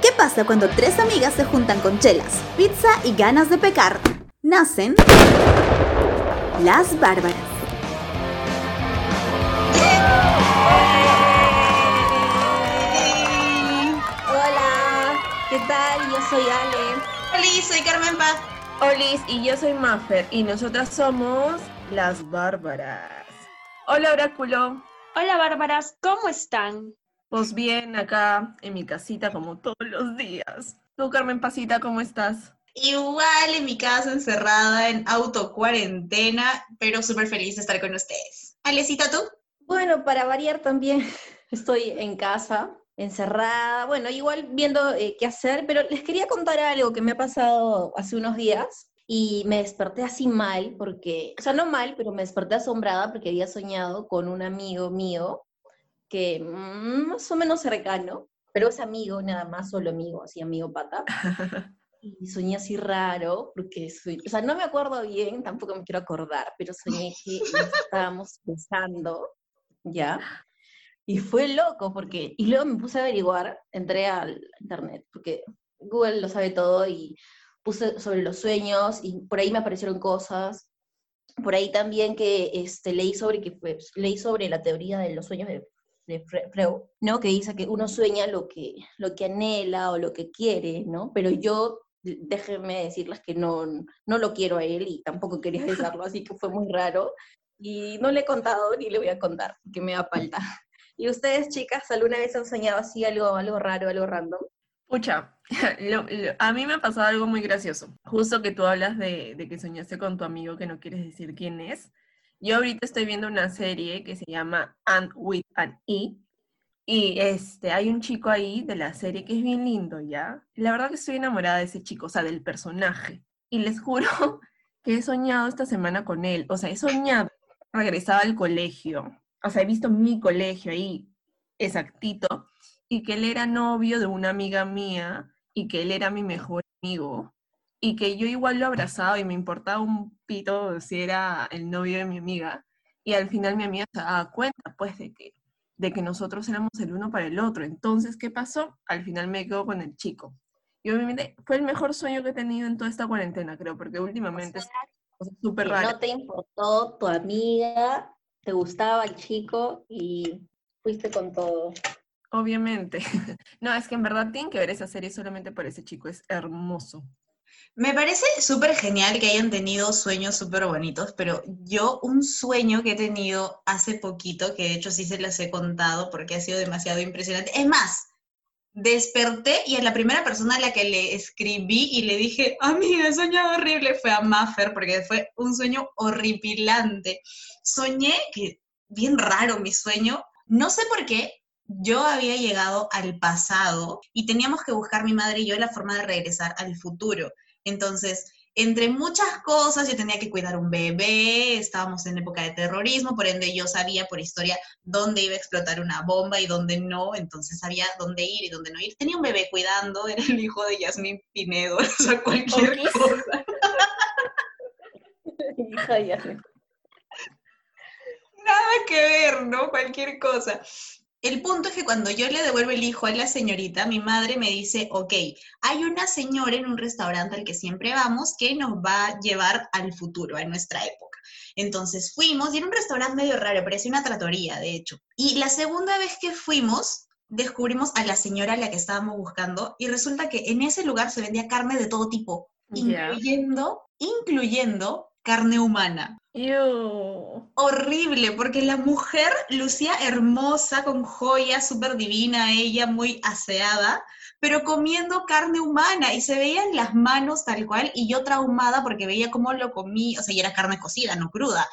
¿Qué pasa cuando tres amigas se juntan con chelas, pizza y ganas de pecar? Nacen las bárbaras. Hola, ¿qué tal? Yo soy Ale. Hola, soy Carmen Paz. Olis y yo soy Maffer y nosotras somos las bárbaras. Hola Oráculo. Hola bárbaras, ¿cómo están? Pues bien, acá en mi casita como todos los días. Tú, Carmen Pasita, ¿cómo estás? Igual en mi casa, encerrada en auto cuarentena, pero súper feliz de estar con ustedes. Alecita, ¿tú? Bueno, para variar también, estoy en casa, encerrada, bueno, igual viendo eh, qué hacer, pero les quería contar algo que me ha pasado hace unos días y me desperté así mal, porque, o sea, no mal, pero me desperté asombrada porque había soñado con un amigo mío que más o menos cercano, pero es amigo nada más, solo amigo, así amigo pata. Y soñé así raro, porque soy, o sea, no me acuerdo bien, tampoco me quiero acordar, pero soñé que nos estábamos besando, ¿ya? Y fue loco, porque, y luego me puse a averiguar, entré al internet, porque Google lo sabe todo, y puse sobre los sueños, y por ahí me aparecieron cosas, por ahí también que este, leí sobre que fue, leí sobre la teoría de los sueños de de Freud, ¿no? Que dice que uno sueña lo que, lo que anhela o lo que quiere, ¿no? Pero yo, déjenme decirles que no, no lo quiero a él y tampoco quería besarlo, así que fue muy raro. Y no le he contado ni le voy a contar, porque me da falta. ¿Y ustedes, chicas, alguna vez han soñado así algo, algo raro, algo random? Pucha, a mí me ha pasado algo muy gracioso. Justo que tú hablas de, de que soñaste con tu amigo que no quieres decir quién es. Yo ahorita estoy viendo una serie que se llama And with an E. Y este, hay un chico ahí de la serie que es bien lindo, ¿ya? La verdad que estoy enamorada de ese chico, o sea, del personaje. Y les juro que he soñado esta semana con él. O sea, he soñado, regresaba al colegio. O sea, he visto mi colegio ahí, exactito. Y que él era novio de una amiga mía y que él era mi mejor amigo y que yo igual lo abrazaba y me importaba un pito si era el novio de mi amiga. Y al final mi amiga se daba cuenta, pues, de que, de que nosotros éramos el uno para el otro. Entonces, ¿qué pasó? Al final me quedo con el chico. Y obviamente fue el mejor sueño que he tenido en toda esta cuarentena, creo, porque últimamente es súper raro. No te importó tu amiga, te gustaba el chico y fuiste con todo. Obviamente. No, es que en verdad tienen que ver esa serie solamente por ese chico, es hermoso. Me parece súper genial que hayan tenido sueños súper bonitos, pero yo un sueño que he tenido hace poquito, que de hecho sí se las he contado porque ha sido demasiado impresionante. Es más, desperté y a la primera persona a la que le escribí y le dije, amiga, he soñado horrible, fue a Maffer, porque fue un sueño horripilante. Soñé que, bien raro mi sueño, no sé por qué, yo había llegado al pasado y teníamos que buscar mi madre y yo la forma de regresar al futuro. Entonces, entre muchas cosas, yo tenía que cuidar un bebé, estábamos en época de terrorismo, por ende yo sabía por historia dónde iba a explotar una bomba y dónde no, entonces sabía dónde ir y dónde no ir. Tenía un bebé cuidando, era el hijo de Yasmín Pinedo, o sea, cualquier cosa. Hija Yasmín. Nada que ver, ¿no? Cualquier cosa. El punto es que cuando yo le devuelvo el hijo a la señorita, mi madre me dice, ok, hay una señora en un restaurante al que siempre vamos que nos va a llevar al futuro, a nuestra época. Entonces fuimos y era un restaurante medio raro, parecía una tratoría, de hecho. Y la segunda vez que fuimos, descubrimos a la señora a la que estábamos buscando y resulta que en ese lugar se vendía carne de todo tipo, incluyendo, incluyendo carne humana. Horrible, porque la mujer lucía hermosa, con joyas, súper divina, ella muy aseada, pero comiendo carne humana y se veían las manos tal cual y yo traumada porque veía cómo lo comí, o sea, y era carne cocida, no cruda,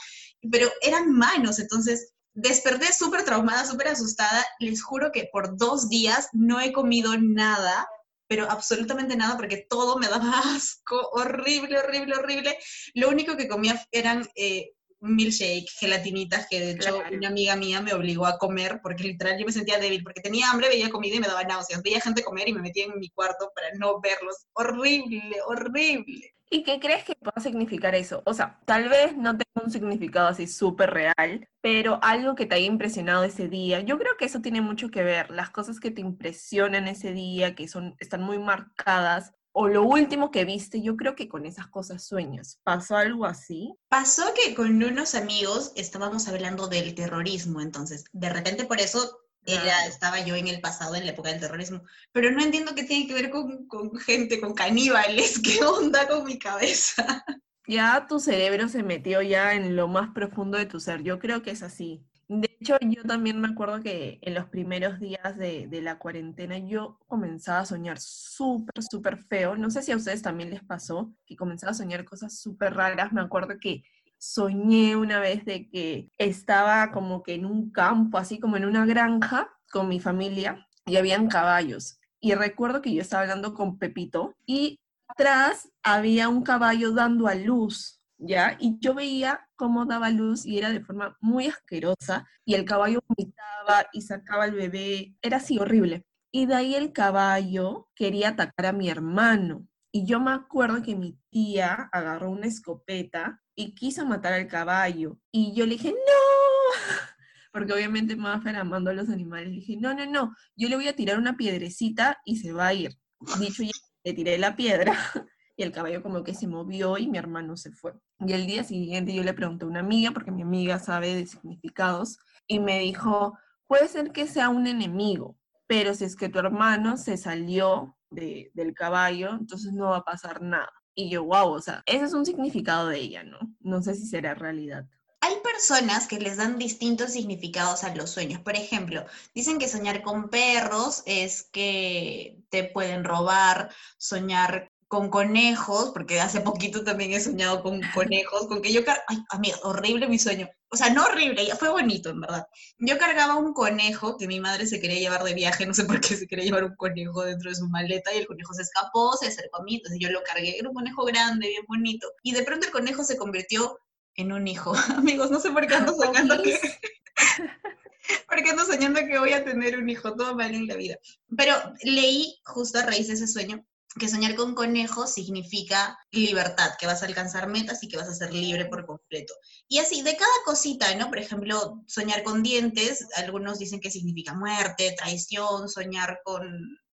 pero eran manos, entonces desperté súper traumada, súper asustada, les juro que por dos días no he comido nada pero absolutamente nada porque todo me daba asco, horrible, horrible, horrible. Lo único que comía eran eh, milkshake, gelatinitas, que de hecho una amiga mía me obligó a comer porque literal yo me sentía débil, porque tenía hambre, veía comida y me daba náuseas, veía gente comer y me metía en mi cuarto para no verlos. Horrible, horrible. ¿Y qué crees que pueda significar eso? O sea, tal vez no tenga un significado así súper real, pero algo que te haya impresionado ese día. Yo creo que eso tiene mucho que ver, las cosas que te impresionan ese día, que son, están muy marcadas, o lo último que viste, yo creo que con esas cosas sueñas. ¿Pasó algo así? Pasó que con unos amigos estábamos hablando del terrorismo, entonces de repente por eso era, estaba yo en el pasado, en la época del terrorismo, pero no entiendo qué tiene que ver con, con gente, con caníbales, qué onda con mi cabeza. Ya tu cerebro se metió ya en lo más profundo de tu ser, yo creo que es así. De hecho, yo también me acuerdo que en los primeros días de, de la cuarentena yo comenzaba a soñar súper, súper feo. No sé si a ustedes también les pasó que comenzaba a soñar cosas súper raras. Me acuerdo que soñé una vez de que estaba como que en un campo, así como en una granja con mi familia y habían caballos. Y recuerdo que yo estaba hablando con Pepito y atrás había un caballo dando a luz, ¿ya? Y yo veía cómo daba luz y era de forma muy asquerosa y el caballo vomitaba y sacaba al bebé, era así horrible. Y de ahí el caballo quería atacar a mi hermano. Y yo me acuerdo que mi tía agarró una escopeta y quiso matar al caballo. Y yo le dije, no, porque obviamente Maffer amando a los animales, le dije, no, no, no, yo le voy a tirar una piedrecita y se va a ir. Dicho ya, le tiré la piedra y el caballo como que se movió y mi hermano se fue. Y el día siguiente yo le pregunté a una amiga, porque mi amiga sabe de significados, y me dijo, puede ser que sea un enemigo, pero si es que tu hermano se salió de, del caballo, entonces no va a pasar nada. Y yo, wow, o sea, ese es un significado de ella, ¿no? No sé si será realidad. Hay personas que les dan distintos significados a los sueños. Por ejemplo, dicen que soñar con perros es que te pueden robar, soñar con conejos, porque hace poquito también he soñado con conejos, con que yo, ay, amiga, horrible mi sueño. O sea, no horrible, fue bonito, en verdad. Yo cargaba un conejo que mi madre se quería llevar de viaje, no sé por qué se quería llevar un conejo dentro de su maleta y el conejo se escapó, se acercó a mí, entonces yo lo cargué, era un conejo grande, bien bonito. Y de pronto el conejo se convirtió en un hijo. Amigos, no sé por qué ando que... porque ando soñando que voy a tener un hijo, todo mal en la vida. Pero leí justo a raíz de ese sueño que soñar con conejos significa libertad, que vas a alcanzar metas y que vas a ser libre por completo. Y así, de cada cosita, ¿no? Por ejemplo, soñar con dientes, algunos dicen que significa muerte, traición, soñar con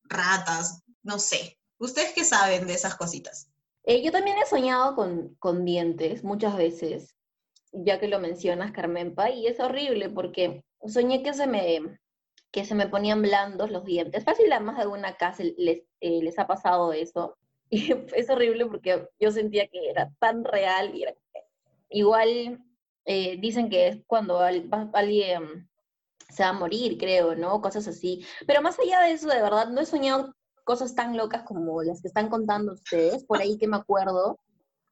ratas, no sé. ¿Ustedes qué saben de esas cositas? Eh, yo también he soñado con, con dientes muchas veces, ya que lo mencionas, Carmenpa, y es horrible porque soñé que se me que se me ponían blandos los dientes. Fácil a más de alguna casa les, eh, les ha pasado eso. Y es horrible porque yo sentía que era tan real y era... Igual eh, dicen que es cuando alguien se va a morir, creo, ¿no? Cosas así. Pero más allá de eso, de verdad, no he soñado cosas tan locas como las que están contando ustedes. Por ahí que me acuerdo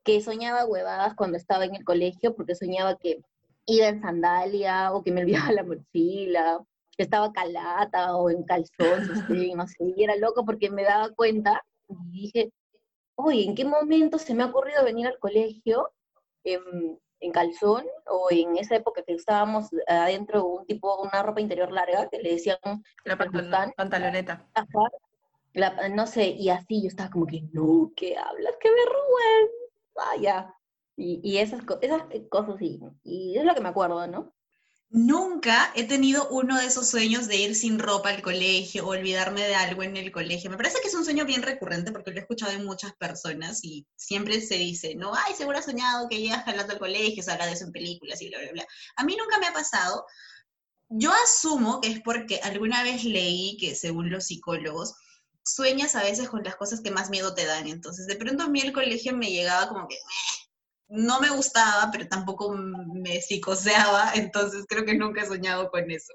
que soñaba huevadas cuando estaba en el colegio porque soñaba que iba en sandalia o que me olvidaba la mochila estaba calata o en calzón, no sé, y era loco porque me daba cuenta y dije, oye, ¿en qué momento se me ha ocurrido venir al colegio en, calzón o en esa época que estábamos adentro un tipo, una ropa interior larga que le decían la pantaloneta. no sé, y así yo estaba como que, no, ¿qué hablas? ¡Qué vergüenza! Vaya. Y, y esas, esas cosas, y, y es lo que me acuerdo, ¿no? Nunca he tenido uno de esos sueños de ir sin ropa al colegio o olvidarme de algo en el colegio. Me parece que es un sueño bien recurrente porque lo he escuchado en muchas personas y siempre se dice, no, ay, seguro has soñado que llegas jalando al colegio, se habla de eso en películas y bla, bla, bla. A mí nunca me ha pasado. Yo asumo que es porque alguna vez leí que según los psicólogos, sueñas a veces con las cosas que más miedo te dan. Entonces, de pronto a mí el colegio me llegaba como que, no me gustaba, pero tampoco me psicoseaba, entonces creo que nunca he soñado con eso.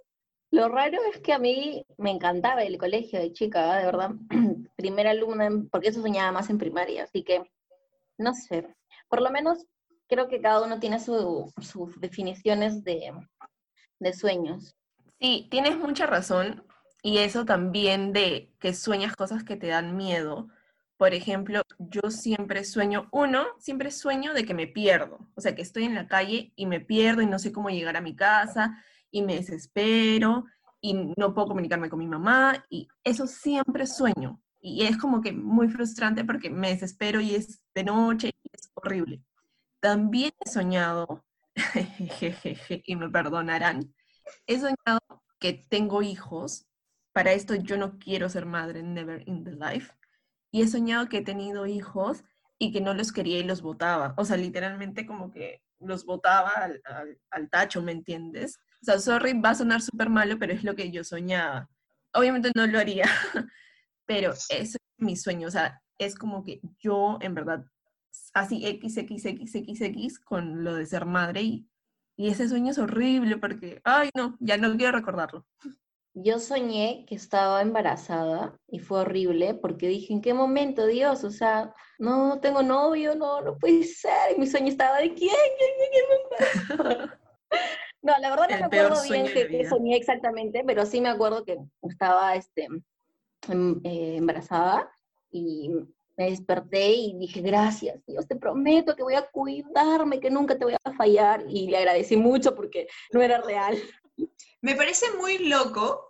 Lo raro es que a mí me encantaba el colegio de chica, de verdad. Primera alumna, porque eso soñaba más en primaria, así que no sé. Por lo menos creo que cada uno tiene sus definiciones de, de sueños. Sí, tienes mucha razón. Y eso también de que sueñas cosas que te dan miedo por ejemplo, yo siempre sueño, uno, siempre sueño de que me pierdo, o sea, que estoy en la calle y me pierdo y no sé cómo llegar a mi casa y me desespero y no puedo comunicarme con mi mamá y eso siempre sueño. Y es como que muy frustrante porque me desespero y es de noche horrible. También he soñado, y me perdonarán, he soñado que tengo hijos. Para esto yo no quiero ser madre, never in the life. Y he soñado que he tenido hijos y que no los quería y los botaba. O sea, literalmente como que los botaba al, al, al tacho, ¿me entiendes? O sea, sorry, va a sonar súper malo, pero es lo que yo soñaba. Obviamente no lo haría, pero es mi sueño. O sea, es como que yo, en verdad, así XXXXX con lo de ser madre y, y ese sueño es horrible porque, ay, no, ya no quiero recordarlo. Yo soñé que estaba embarazada y fue horrible porque dije, ¿en qué momento, Dios? O sea, no, tengo novio, no, no puede ser. Y mi sueño estaba de quién, quién, quién, quién No, la verdad no El me acuerdo bien qué vida. soñé exactamente, pero sí me acuerdo que estaba este, em- eh, embarazada y me desperté y dije, gracias, Dios, te prometo que voy a cuidarme, que nunca te voy a fallar. Y le agradecí mucho porque no era real. Me parece muy loco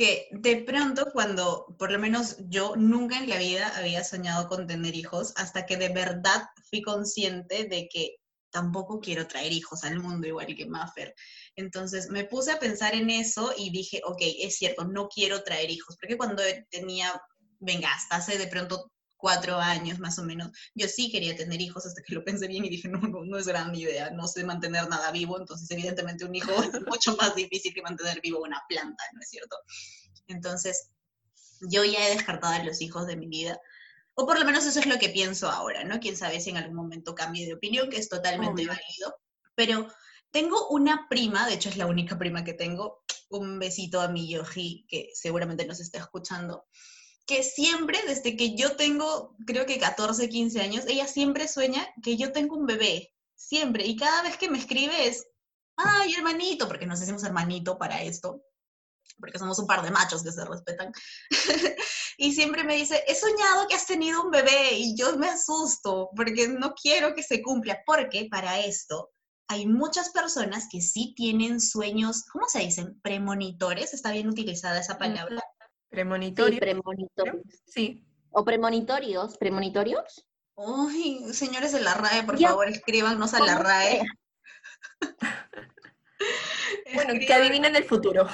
que de pronto cuando, por lo menos yo nunca en la vida había soñado con tener hijos, hasta que de verdad fui consciente de que tampoco quiero traer hijos al mundo igual que Maffer. Entonces me puse a pensar en eso y dije, ok, es cierto, no quiero traer hijos, porque cuando tenía, venga, hasta hace de pronto cuatro años más o menos, yo sí quería tener hijos hasta que lo pensé bien y dije, no, no, no es gran idea, no sé mantener nada vivo, entonces evidentemente un hijo es mucho más difícil que mantener vivo una planta, ¿no es cierto? Entonces, yo ya he descartado a los hijos de mi vida, o por lo menos eso es lo que pienso ahora, ¿no? Quién sabe si en algún momento cambie de opinión, que es totalmente válido, pero tengo una prima, de hecho es la única prima que tengo, un besito a mi Yoji, que seguramente nos está escuchando, que siempre, desde que yo tengo, creo que 14, 15 años, ella siempre sueña que yo tengo un bebé, siempre, y cada vez que me escribe es, ay, hermanito, porque nos decimos hermanito para esto, porque somos un par de machos que se respetan, y siempre me dice, he soñado que has tenido un bebé, y yo me asusto, porque no quiero que se cumpla, porque para esto hay muchas personas que sí tienen sueños, ¿cómo se dicen? Premonitores, está bien utilizada esa palabra. Sí, Premonitorio. premonitorios. Sí. O premonitorios, premonitorios. Uy, señores de la RAE, por Ya. favor, escríbanos a la ¿Cómo RAE. Bueno, que adivinen el futuro.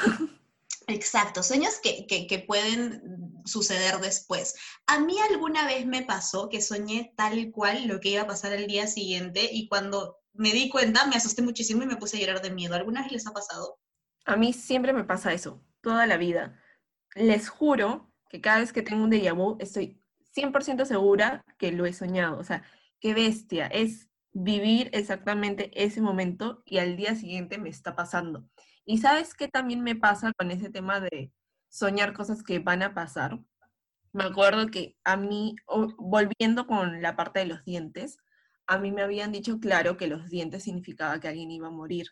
Exacto, sueños que, que, que pueden suceder después. A mí alguna vez me pasó que soñé tal cual lo que iba a pasar el día siguiente y cuando me di cuenta me asusté muchísimo y me puse a llorar de miedo. ¿Alguna vez les ha pasado? A mí siempre me pasa eso, toda la vida. Les juro que cada vez que tengo un déjà vu estoy 100% segura que lo he soñado. O sea, qué bestia. Es vivir exactamente ese momento y al día siguiente me está pasando. Y sabes qué también me pasa con ese tema de soñar cosas que van a pasar. Me acuerdo que a mí, volviendo con la parte de los dientes, a mí me habían dicho claro que los dientes significaba que alguien iba a morir.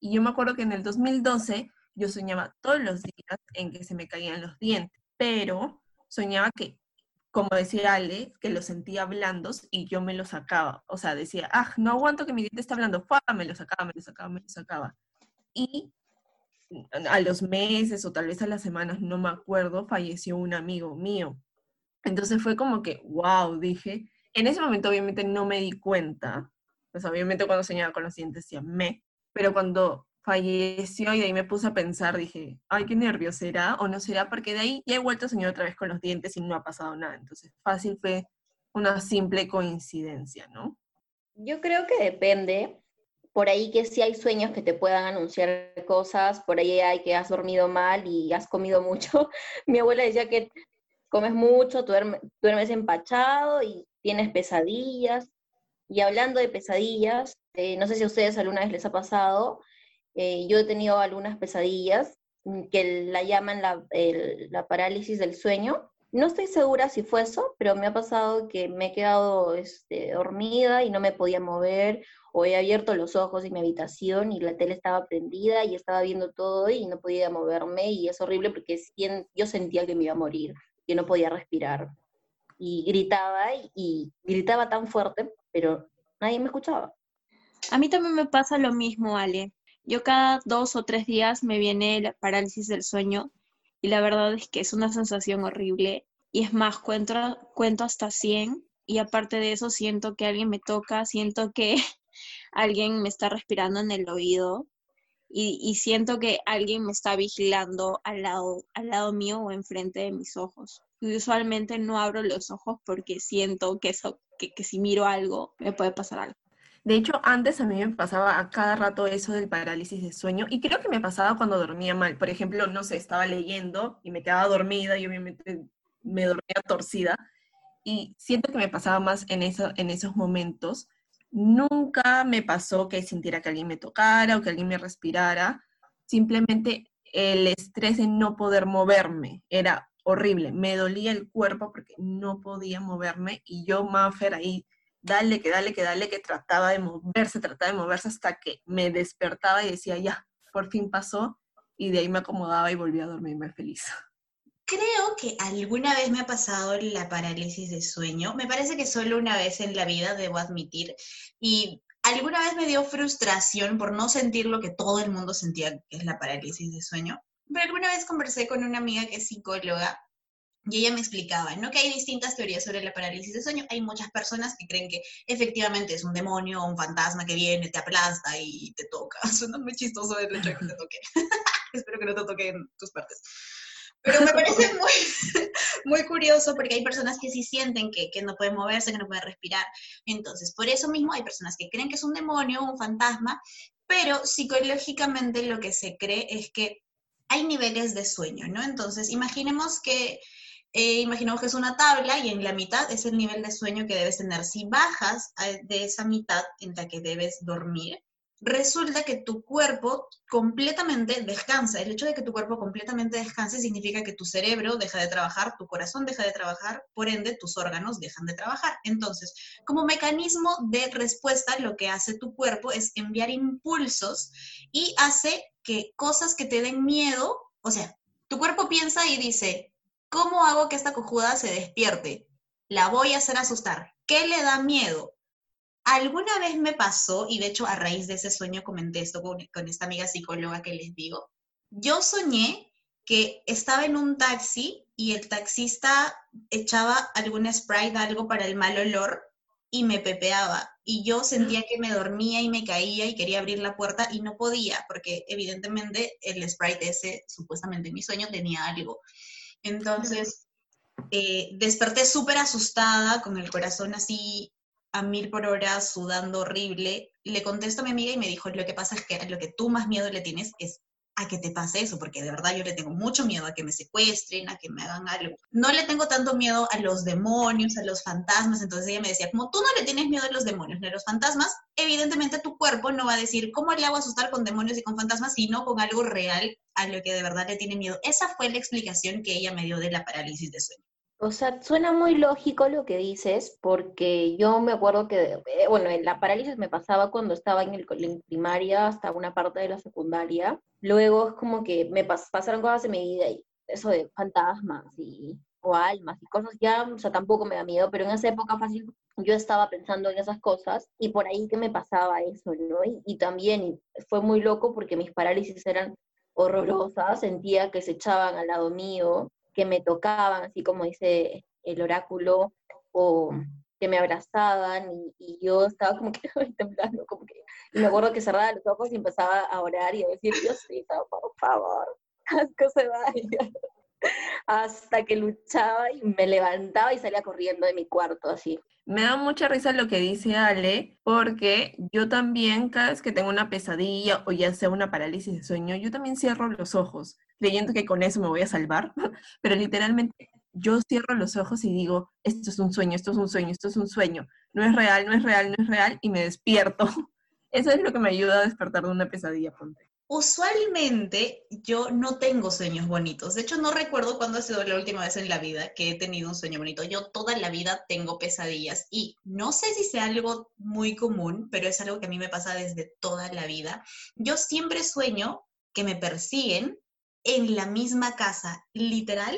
Y yo me acuerdo que en el 2012 yo soñaba todos los días en que se me caían los dientes, pero soñaba que, como decía Ale, que los sentía blandos y yo me los sacaba. O sea, decía, ah, no aguanto que mi diente está blando, ¡fua! me lo sacaba, me lo sacaba, me lo sacaba. Y a los meses o tal vez a las semanas, no me acuerdo, falleció un amigo mío. Entonces fue como que, wow, dije, en ese momento obviamente no me di cuenta, pues obviamente cuando soñaba con los dientes decía me, pero cuando falleció y de ahí me puse a pensar, dije, ay, qué nervios, ¿será o no será? Porque de ahí ya he vuelto a soñar otra vez con los dientes y no ha pasado nada. Entonces, fácil fue una simple coincidencia, ¿no? Yo creo que depende. Por ahí que sí hay sueños que te puedan anunciar cosas, por ahí hay que has dormido mal y has comido mucho. Mi abuela decía que comes mucho, duerme- duermes empachado y tienes pesadillas. Y hablando de pesadillas, eh, no sé si a ustedes alguna vez les ha pasado, eh, yo he tenido algunas pesadillas mm, que la llaman la, parálisis del sueño. No estoy segura si fue eso, pero me ha pasado que me he quedado este, dormida y no me podía mover, o he abierto los ojos en mi habitación y la tele estaba prendida y estaba viendo todo y no podía moverme y es horrible porque yo sentía que me iba a morir, que no podía respirar. Y gritaba y gritaba tan fuerte, pero nadie me escuchaba. A mí también me pasa lo mismo, Ale. Yo cada dos o tres días me viene la parálisis del sueño y la verdad es que es una sensación horrible. Y es más, cuento, cuento hasta 100 y aparte de eso siento que alguien me toca, siento que alguien me está respirando en el oído y, siento que alguien me está vigilando al lado, al lado mío o enfrente de mis ojos. Y usualmente no abro los ojos porque siento que, eso, que si miro algo me puede pasar algo. De hecho, antes a mí me pasaba a cada rato eso del parálisis de sueño y creo que me pasaba cuando dormía mal. Por ejemplo, no sé, estaba leyendo y me quedaba dormida y obviamente me dormía torcida y siento que me pasaba más en, eso, en esos momentos. Nunca me pasó que sintiera que alguien me tocara o que alguien me respirara. Simplemente el estrés de no poder moverme era horrible. Me dolía el cuerpo porque no podía moverme y yo, Maffer, ahí dale, que dale, que dale, que trataba de moverse, trataba de moverse hasta que me despertaba y decía, ya, por fin pasó, y de ahí me acomodaba y volví a dormirme feliz. Creo que alguna vez me ha pasado la parálisis de sueño. Me parece que solo una vez en la vida, debo admitir. Y alguna vez me dio frustración por no sentir lo que todo el mundo sentía, que es la parálisis de sueño. Pero alguna vez conversé con una amiga que es psicóloga y ella me explicaba, ¿no? Que hay distintas teorías sobre la parálisis de sueño. Hay muchas personas que creen que efectivamente es un demonio un fantasma que viene, te aplasta y te toca. Suena muy chistoso el hecho de que te toque. Espero que no te toque en tus partes. Pero me parece muy, muy curioso porque hay personas que sí sienten que, que, no pueden moverse, que no pueden respirar. Entonces, por eso mismo hay personas que creen que es un demonio, un fantasma, pero psicológicamente lo que se cree es que hay niveles de sueño, ¿no? Entonces, imaginemos que eh, que es una tabla y en la mitad es el nivel de sueño que debes tener. Si bajas de esa mitad en la que debes dormir, resulta que tu cuerpo completamente descansa. El hecho de que tu cuerpo completamente descanse significa que tu cerebro deja de trabajar, tu corazón deja de trabajar, por ende tus órganos dejan de trabajar. Entonces, como mecanismo de respuesta, lo que hace tu cuerpo es enviar impulsos y hace que cosas que te den miedo, o sea, tu cuerpo piensa y dice, ¿Cómo hago que esta cojuda se despierte? La voy a hacer asustar. ¿Qué le da miedo? Alguna vez me pasó, y de hecho a raíz de ese sueño comenté esto con, esta amiga psicóloga que les digo, yo soñé que estaba en un taxi y el taxista echaba algún spray de algo para el mal olor y me pepeaba. Y yo sentía que me dormía y me caía y quería abrir la puerta y no podía, porque evidentemente el spray de ese, supuestamente en mi sueño, tenía algo. Entonces, eh, desperté súper asustada, con el corazón así a mil por hora, sudando horrible. Le contesto a mi amiga y me dijo, lo que pasa es que lo que tú más miedo le tienes es a que te pase eso, porque de verdad yo le tengo mucho miedo a que me secuestren, a que me hagan algo. No le tengo tanto miedo a los demonios, a los fantasmas, entonces ella me decía, como tú no le tienes miedo a los demonios ni a los fantasmas, evidentemente tu cuerpo no va a decir, ¿cómo le hago asustar con demonios y con fantasmas? Sino con algo real a lo que de verdad le tiene miedo. Esa fue la explicación que ella me dio de la parálisis de sueño. O sea, suena muy lógico lo que dices, porque yo me acuerdo que, eh, bueno, la parálisis me pasaba cuando estaba en el en primaria hasta una parte de la secundaria. Luego es como que me pasaron cosas en mi vida y eso de fantasmas y o almas y cosas ya, o sea, tampoco me da miedo, pero en esa época fácil yo estaba pensando en esas cosas y por ahí que me pasaba eso, ¿no? Y, y también fue muy loco porque mis parálisis eran horrorosas, sentía que se echaban al lado mío, que me tocaban, así como dice el oráculo, o que me abrazaban y, yo estaba como que temblando, como que, y me acuerdo que cerraba los ojos y empezaba a orar y a decir, Diosito, por favor, que se vaya. Hasta que luchaba y me levantaba y salía corriendo de mi cuarto así. Me da mucha risa lo que dice Ale, porque yo también, cada vez que tengo una pesadilla o ya sea una parálisis de sueño, yo también cierro los ojos, creyendo que con eso me voy a salvar, pero literalmente yo cierro los ojos y digo, esto es un sueño, esto es un sueño, esto es un sueño, no es real, no es real, no es real, y me despierto. Eso es lo que me ayuda a despertar de una pesadilla, ponte. Usualmente yo no tengo sueños bonitos. De hecho, no recuerdo cuándo ha sido la última vez en la vida que he tenido un sueño bonito. Yo toda la vida tengo pesadillas y no sé si sea algo muy común, pero es algo que a mí me pasa desde toda la vida. Yo siempre sueño que me persiguen en la misma casa, literal.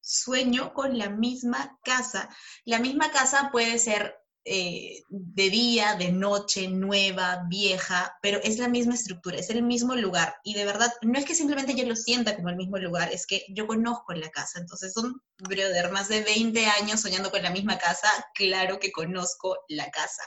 Sueño con la misma casa. La misma casa puede ser eh, de día, de noche, nueva, vieja, pero es la misma estructura, es el mismo lugar. Y de verdad, no es que simplemente yo lo sienta como el mismo lugar, es que yo conozco la casa. Entonces son, brother, más de 20 años soñando con la misma casa, claro que conozco la casa.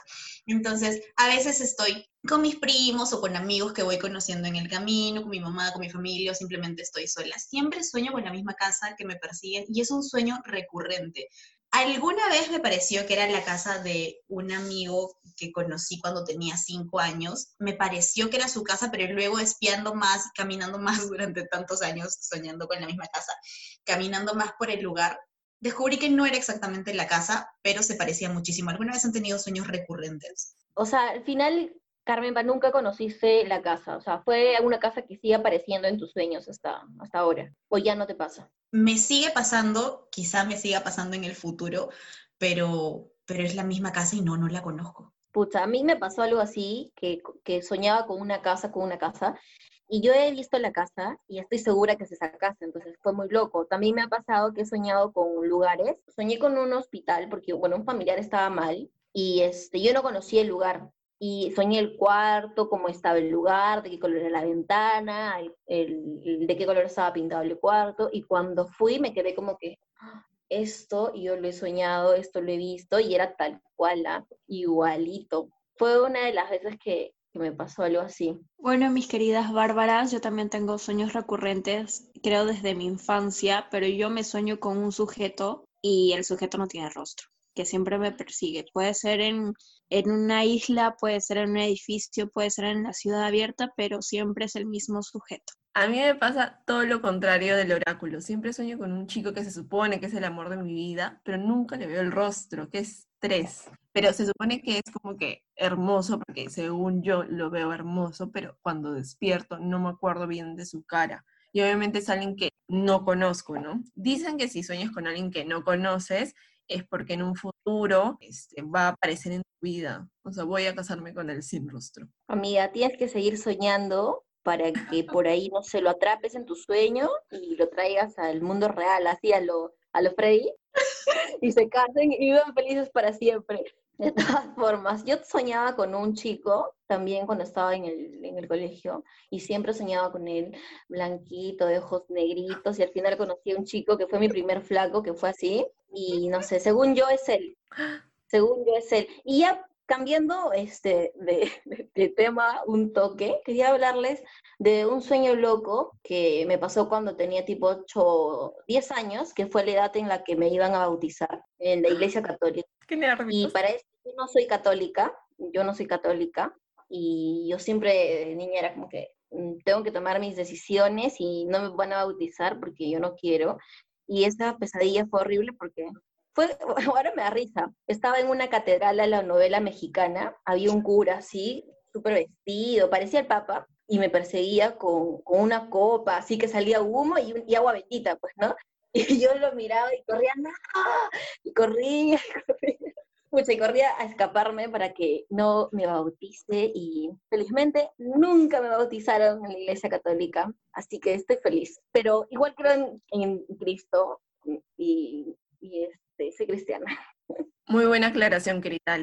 Entonces, a veces estoy con mis primos o con amigos que voy conociendo en el camino, con mi mamá, con mi familia, o simplemente estoy sola. Siempre sueño con la misma casa que me persiguen y es un sueño recurrente. Alguna vez me pareció que era la casa de un amigo que conocí cuando tenía cinco años. Me pareció que era su casa, pero luego espiando más, caminando más durante tantos años, soñando con la misma casa, caminando más por el lugar, descubrí que no era exactamente la casa, pero se parecía muchísimo. ¿Alguna vez han tenido sueños recurrentes? O sea, al final, Carmen, nunca conociste la casa. O sea, fue una casa que sigue apareciendo en tus sueños hasta, hasta ahora. ¿O ya no te pasa? me sigue pasando, quizá me siga pasando en el futuro, pero, pero es la misma casa y no, no la conozco. Pucha, a mí me pasó algo así, que, que soñaba con una casa, con una casa, y yo he visto la casa y estoy segura que es esa casa, entonces fue muy loco. También me ha pasado que he soñado con lugares. Soñé con un hospital porque, bueno, un familiar estaba mal y este, yo no conocía el lugar y soñé el cuarto, cómo estaba el lugar, de qué color era la ventana, el, de qué color estaba pintado el cuarto, y cuando fui me quedé como que, ah, esto yo lo he soñado, esto lo he visto, y era tal cual, ¿ah? igualito. Fue una de las veces que, que me pasó algo así. Bueno, mis queridas bárbaras, yo también tengo sueños recurrentes, creo desde mi infancia, pero yo me sueño con un sujeto y el sujeto no tiene rostro que siempre me persigue. Puede ser en, en una isla, puede ser en un edificio, puede ser en la ciudad abierta, pero siempre es el mismo sujeto. A mí me pasa todo lo contrario del oráculo. Siempre sueño con un chico que se supone que es el amor de mi vida, pero nunca le veo el rostro, que es tres. Pero se supone que es como que hermoso, porque según yo lo veo hermoso, pero cuando despierto no me acuerdo bien de su cara. Y obviamente es alguien que no conozco, ¿no? Dicen que si sueñas con alguien que no conoces, es porque en un futuro este, va a aparecer en tu vida. O sea, voy a casarme con él sin rostro. Amiga, tienes que seguir soñando para que por ahí no se lo atrapes en tu sueño y lo traigas al mundo real, así a lo, a lo Freddy, y se casen y vivan felices para siempre. De todas formas, yo soñaba con un chico también cuando estaba en el, en el, colegio y siempre soñaba con él, blanquito, de ojos negritos y al final conocí a un chico que fue mi primer flaco, que fue así y no sé, según yo es él, según yo es él. Y ya cambiando este, de, de, tema un toque, quería hablarles de un sueño loco que me pasó cuando tenía tipo 8, 10 años, que fue la edad en la que me iban a bautizar en la iglesia católica. Qué y para eso yo no soy católica, yo no soy católica, y yo siempre de niña era como que mm, tengo que tomar mis decisiones y no me van a bautizar porque yo no quiero. Y esa pesadilla fue horrible porque fue, ahora me da risa. Estaba en una catedral a la novela mexicana, había un cura así, súper vestido, parecía el papa, y me perseguía con, con una copa, así que salía humo y, y, agua bendita, pues, ¿no? Y yo lo miraba y corría, ¡no! Y corría, y corría. Y corría a escaparme para que no me bautice y felizmente nunca me bautizaron en la iglesia católica, así que estoy feliz. Pero igual creo en, en Cristo y, y este, soy cristiana. Muy buena aclaración, querida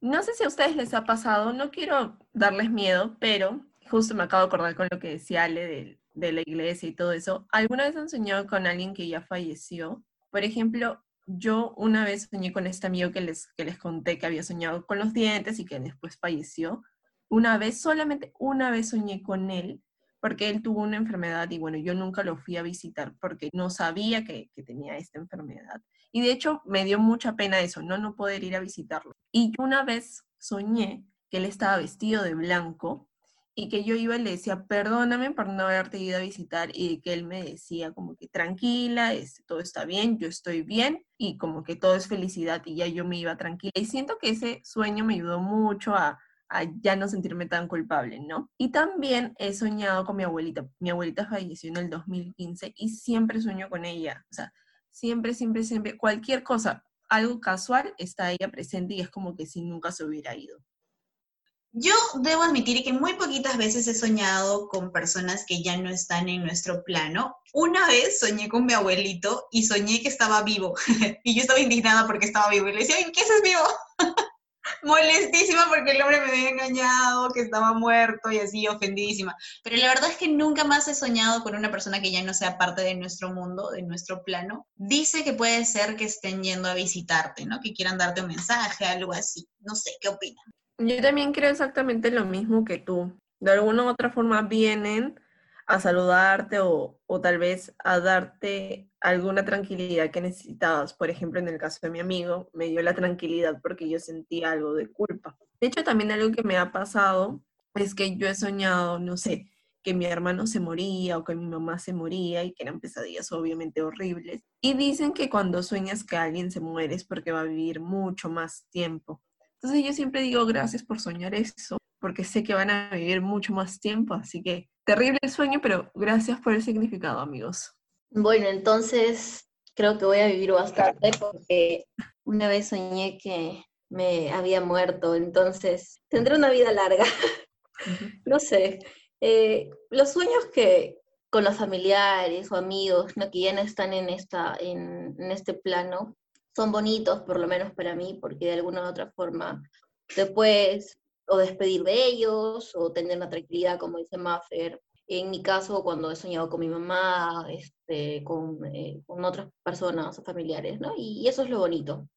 No sé si a ustedes les ha pasado, no quiero darles miedo, pero justo me acabo de acordar con lo que decía Ale de, de la iglesia y todo eso. ¿Alguna vez han soñado con alguien que ya falleció? Por ejemplo, yo una vez soñé con este amigo que les, que les conté que había soñado con los dientes y que después falleció. Una vez, solamente una vez soñé con él, porque él tuvo una enfermedad y bueno, yo nunca lo fui a visitar porque no sabía que tenía esta enfermedad. Y de hecho me dio mucha pena eso, no no poder ir a visitarlo. Y una vez soñé que él estaba vestido de blanco y que yo iba y le decía, perdóname por no haberte ido a visitar y que él me decía como que tranquila, este, todo está bien, yo estoy bien y como que todo es felicidad y ya yo me iba tranquila. Y siento que ese sueño me ayudó mucho a, a ya no sentirme tan culpable, ¿no? Y también he soñado con mi abuelita. Mi abuelita falleció en el 2015 y siempre sueño con ella. O sea, siempre, siempre, siempre, cualquier cosa, algo casual, está ella presente y es como que si nunca se hubiera ido. Yo debo admitir que muy poquitas veces he soñado con personas que ya no están en nuestro plano. Una vez soñé con mi abuelito y soñé que estaba vivo. y yo estaba indignada porque estaba vivo. Y le decía, ¿qué haces vivo? molestísima porque el hombre me había engañado, que estaba muerto y así, ofendidísima. Pero la verdad es que nunca más he soñado con una persona que ya no sea parte de nuestro mundo, de nuestro plano. Dice que puede ser que estén yendo a visitarte, ¿no? Que quieran darte un mensaje, algo así. No sé, ¿qué opinan? Yo también creo exactamente lo mismo que tú. De alguna u otra forma vienen a saludarte o, o, tal vez a darte alguna tranquilidad que necesitabas. Por ejemplo, en el caso de mi amigo, me dio la tranquilidad porque yo sentía algo de culpa. De hecho, también algo que me ha pasado es que yo he soñado, no sé, que mi hermano se moría o que mi mamá se moría y que eran pesadillas obviamente horribles. Y dicen que cuando sueñas que alguien se muere es porque va a vivir mucho más tiempo. Entonces yo siempre digo gracias por soñar eso, porque sé que van a vivir mucho más tiempo, así que terrible el sueño, pero gracias por el significado, amigos. Bueno, entonces creo que voy a vivir bastante porque una vez soñé que me había muerto, entonces tendré una vida larga. no sé, eh, los sueños que con los familiares o amigos ¿no? que ya no están en, esta, en, en este plano son bonitos, por lo menos para mí, porque de alguna u otra forma puedes o despedir de ellos o tener una tranquilidad, como dice Maffer. En mi caso, cuando he soñado con mi mamá, este, con, eh, con otras personas o familiares, ¿no? Y, y eso es lo bonito.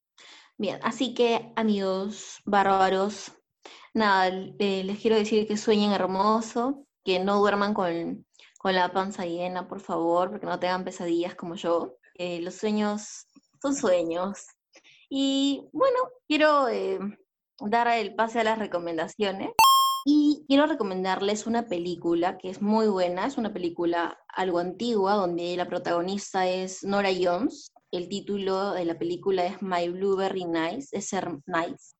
Bien, así que amigos bárbaros, nada, eh, les quiero decir que sueñen hermoso, que no duerman con, con la panza llena, por favor, porque no tengan pesadillas como yo. Eh, los sueños son sueños. Y bueno, quiero eh, dar el pase a las recomendaciones. Y quiero recomendarles una película que es muy buena, es una película algo antigua, donde la protagonista es Nora Jones. El título de la película es My Blueberry nice.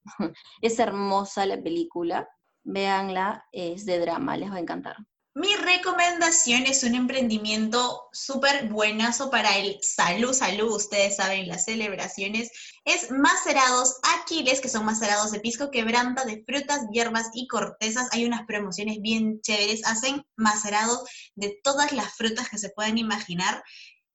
es hermosa la película, véanla, es de drama, les va a encantar. Mi recomendación es un emprendimiento súper buenazo para el salud, salud, ustedes saben, las celebraciones. Es Macerados Aquiles, que son macerados de pisco quebranta de frutas, hierbas y cortezas. Hay unas promociones bien chéveres. Hacen macerados de todas las frutas que se puedan imaginar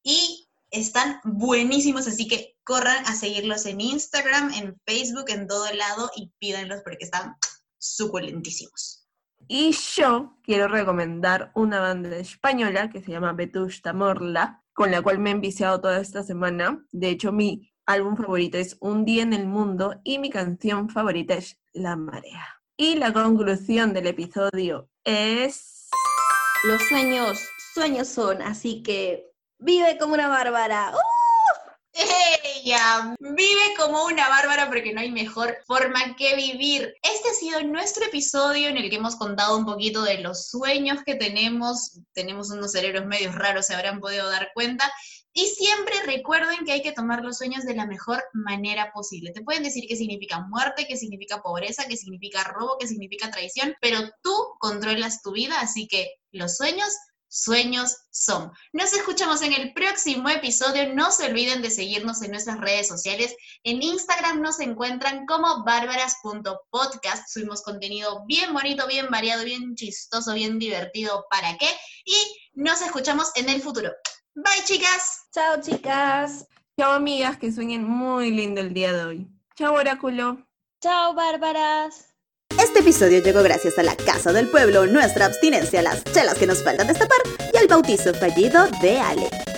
y están buenísimos, así que corran a seguirlos en Instagram, en Facebook, en todo lado y pídanlos porque están suculentísimos. Y yo quiero recomendar una banda española que se llama Vetusta Morla, con la cual me he enviciado toda esta semana. De hecho, mi álbum favorito es Un día en el mundo y mi canción favorita es La marea. Y la conclusión del episodio es... Los sueños, sueños son, así que vive como una bárbara. ¡Uh! Ella vive como una bárbara porque no hay mejor forma que vivir. Este ha sido nuestro episodio en el que hemos contado un poquito de los sueños que tenemos. Tenemos unos cerebros medios raros, se habrán podido dar cuenta. Y siempre recuerden que hay que tomar los sueños de la mejor manera posible. Te pueden decir qué significa muerte, qué significa pobreza, qué significa robo, qué significa traición, pero tú controlas tu vida, así que los sueños sueños son. Nos escuchamos en el próximo episodio. No se olviden de seguirnos en nuestras redes sociales. En Instagram nos encuentran como bárbaras.podcast. Subimos contenido bien bonito, bien variado, bien chistoso, bien divertido. ¿Para qué? Y nos escuchamos en el futuro. Bye, chicas. Chao, chicas. Chao, amigas, que sueñen muy lindo el día de hoy. Chao, oráculo. Chao, bárbaras. Este episodio llegó gracias a la Casa del Pueblo, nuestra abstinencia, las chelas que nos faltan destapar y al bautizo fallido de Ale.